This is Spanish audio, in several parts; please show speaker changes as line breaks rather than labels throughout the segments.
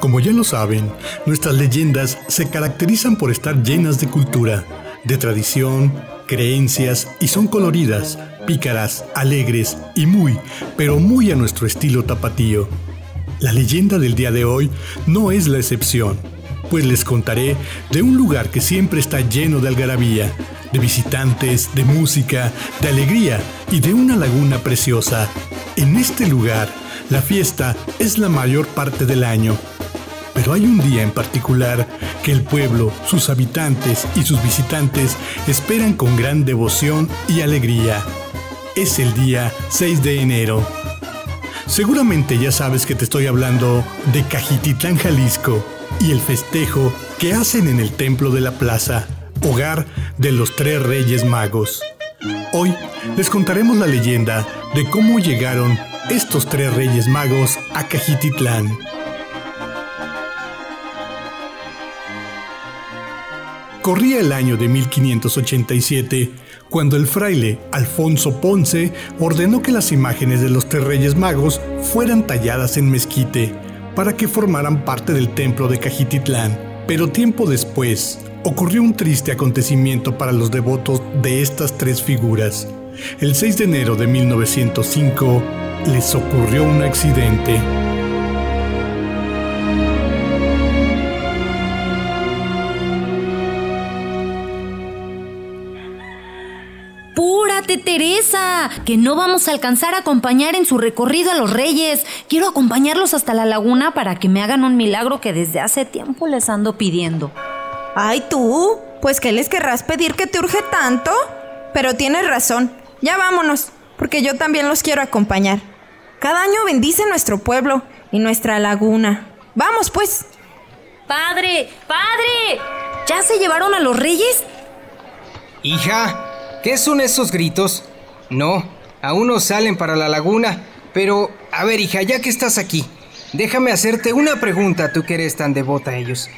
Como ya lo saben, nuestras leyendas se caracterizan por estar llenas de cultura, de tradición, creencias y son coloridas, pícaras, alegres y muy, pero muy a nuestro estilo tapatío. La leyenda del día de hoy no es la excepción, pues les contaré de un lugar que siempre está lleno de algarabía, de visitantes, de música, de alegría y de una laguna preciosa. En este lugar, la fiesta es la mayor parte del año. Pero hay un día en particular que el pueblo, sus habitantes y sus visitantes esperan con gran devoción y alegría. Es el día 6 de enero. Seguramente ya sabes que te estoy hablando de Cajititlán, Jalisco, y el festejo que hacen en el templo de la plaza, hogar de los tres reyes magos. Hoy les contaremos la leyenda de cómo llegaron estos tres reyes magos a Cajititlán. Corría el año de 1587 cuando el fraile Alfonso Ponce ordenó que las imágenes de los tres reyes magos fueran talladas en mezquite para que formaran parte del templo de Cajititlán. Pero tiempo después, ocurrió un triste acontecimiento para los devotos de estas tres figuras. El 6 de enero de 1905 les ocurrió un accidente.
Teresa! Que no vamos a alcanzar a acompañar en su recorrido a los reyes. Quiero acompañarlos hasta la laguna para que me hagan un milagro que desde hace tiempo les ando pidiendo.
Ay, tú, pues ¿qué les querrás pedir que te urge tanto? Pero tienes razón, ya vámonos, porque yo también los quiero acompañar. Cada año bendice nuestro pueblo y nuestra laguna. Vamos, pues.
¡Padre! ¡Padre! ¿Ya se llevaron a los reyes?
Hija, ¿qué son esos gritos? No, aún no salen para la laguna. Pero, a ver, hija, ya que estás aquí, déjame hacerte una pregunta, tú que eres tan devota a ellos.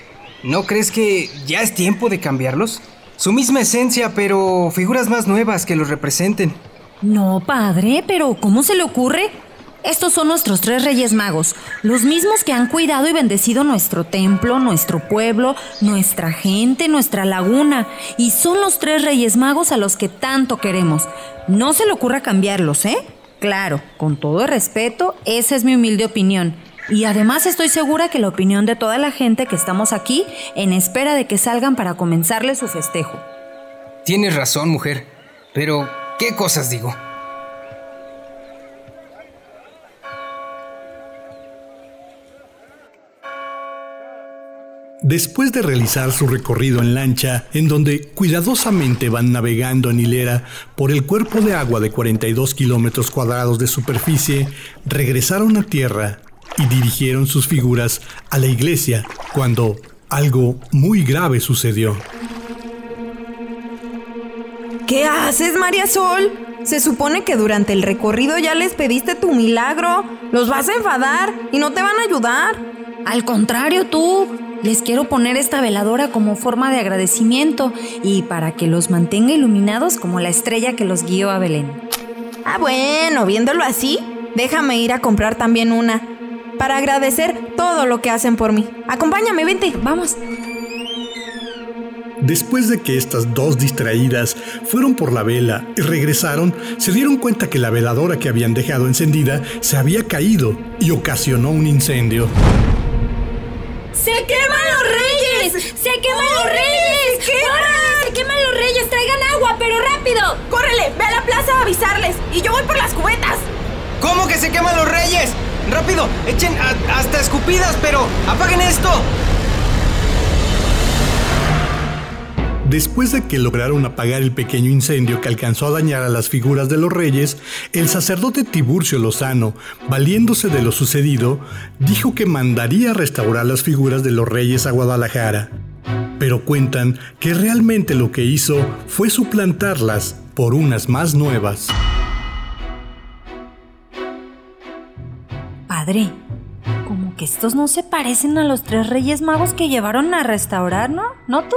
¿No crees que ya es tiempo de cambiarlos? Su misma esencia, pero figuras más nuevas que los representen.
No, padre, pero ¿cómo se le ocurre? Estos son nuestros tres reyes magos, los mismos que han cuidado y bendecido nuestro templo, nuestro pueblo, nuestra gente, nuestra laguna, y son los tres reyes magos a los que tanto queremos. No se le ocurra cambiarlos, ¿eh? Claro, con todo el respeto, esa es mi humilde opinión. Y además estoy segura que la opinión de toda la gente que estamos aquí en espera de que salgan para comenzarle su festejo.
Tienes razón, mujer. Pero, ¿qué cosas digo?
Después de realizar su recorrido en lancha, en donde cuidadosamente van navegando en hilera por el cuerpo de agua de 42 kilómetros cuadrados de superficie, regresaron a tierra y dirigieron sus figuras a la iglesia cuando algo muy grave sucedió.
¿Qué haces, María Sol? Se supone que durante el recorrido ya les pediste tu milagro. Los vas a enfadar y no te van a ayudar.
Al contrario, tú. Les quiero poner esta veladora como forma de agradecimiento y para que los mantenga iluminados como la estrella que los guió a Belén.
Ah, bueno, viéndolo así, déjame ir a comprar también una para agradecer todo lo que hacen por mí. Acompáñame, vente, vamos.
Después de que estas dos distraídas fueron por la vela y regresaron, se dieron cuenta que la veladora que habían dejado encendida se había caído y ocasionó un incendio.
¡Se queman los reyes! ¡Se queman los reyes! ¡Corran! ¡Se queman los reyes! ¡Traigan agua, pero rápido!
¡Córrele! ¡Ve a la plaza a avisarles! ¡Y yo voy por las cubetas!
¿Cómo que se queman los reyes? ¡Rápido! ¡Echen a- hasta escupidas, pero apaguen esto!
Después de que lograron apagar el pequeño incendio que alcanzó a dañar a las figuras de los reyes, el sacerdote Tiburcio Lozano, valiéndose de lo sucedido, dijo que mandaría restaurar las figuras de los reyes a Guadalajara. Pero cuentan que realmente lo que hizo fue suplantarlas por unas más nuevas.
Padre, como que estos no se parecen a los tres reyes magos que llevaron a restaurar, ¿no? ¿No tú?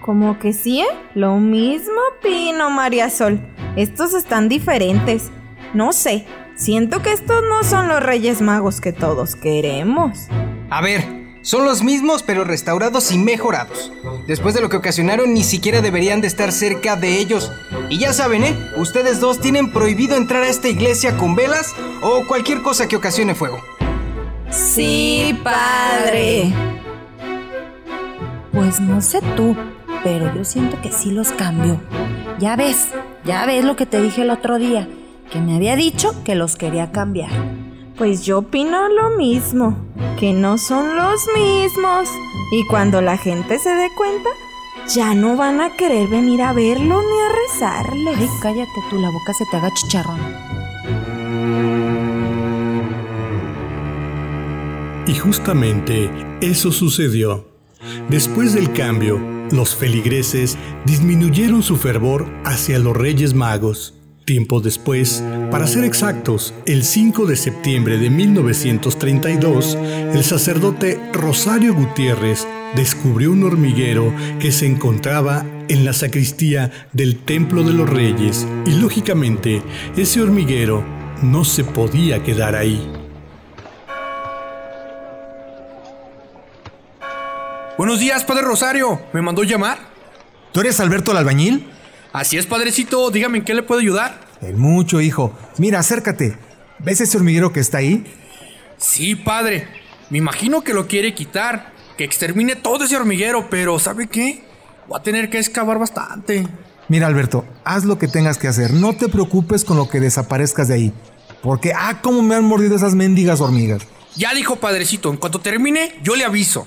Como que sí, ¿eh? Lo mismo opino, María Sol. Estos están diferentes. No sé. Siento que estos no son los Reyes Magos que todos queremos.
A ver, son los mismos pero restaurados y mejorados. Después de lo que ocasionaron ni siquiera deberían de estar cerca de ellos. Y ya saben, ¿eh? Ustedes dos tienen prohibido entrar a esta iglesia con velas o cualquier cosa que ocasione fuego.
Sí, padre.
Pues no sé tú, pero yo siento que sí los cambió. Ya ves, ya ves lo que te dije el otro día, que me había dicho que los quería cambiar.
Pues yo opino lo mismo, que no son los mismos. Y cuando la gente se dé cuenta, ya no van a querer venir a verlo ni a rezarle.
Ay, cállate tú, la boca se te haga chicharrón.
Y justamente eso sucedió. Después del cambio, los feligreses disminuyeron su fervor hacia los Reyes Magos. Tiempo después, para ser exactos, el 5 de septiembre de 1932, el sacerdote Rosario Gutiérrez descubrió un hormiguero que se encontraba en la sacristía del Templo de los Reyes y lógicamente ese hormiguero no se podía quedar ahí.
Buenos días, Padre Rosario. ¿Me mandó llamar?
¿Tú eres Alberto el albañil?
Así es, Padrecito. Dígame en qué le puedo ayudar.
En mucho, hijo. Mira, acércate. ¿Ves ese hormiguero que está ahí?
Sí, padre. Me imagino que lo quiere quitar. Que extermine todo ese hormiguero, pero ¿sabe qué? Va a tener que excavar bastante.
Mira, Alberto, haz lo que tengas que hacer. No te preocupes con lo que desaparezcas de ahí. Porque, ah, cómo me han mordido esas mendigas hormigas.
Ya dijo Padrecito, en cuanto termine, yo le aviso.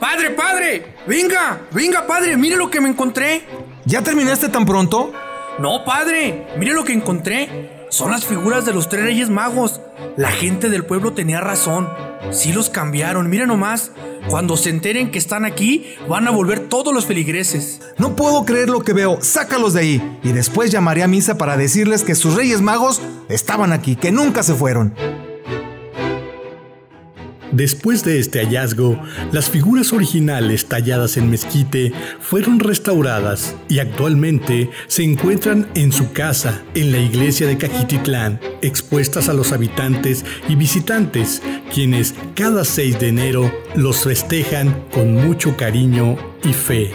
¡Padre, padre! ¡Venga! ¡Venga, padre! ¡Mire lo que me encontré!
¿Ya terminaste tan pronto?
No, padre. Mire lo que encontré. Son las figuras de los tres reyes magos. La gente del pueblo tenía razón. Sí los cambiaron. Mire nomás. Cuando se enteren que están aquí, van a volver todos los feligreses.
No puedo creer lo que veo. Sácalos de ahí. Y después llamaré a misa para decirles que sus reyes magos estaban aquí, que nunca se fueron.
Después de este hallazgo, las figuras originales talladas en mezquite fueron restauradas y actualmente se encuentran en su casa, en la iglesia de Cajititlán, expuestas a los habitantes y visitantes, quienes cada 6 de enero los festejan con mucho cariño y fe.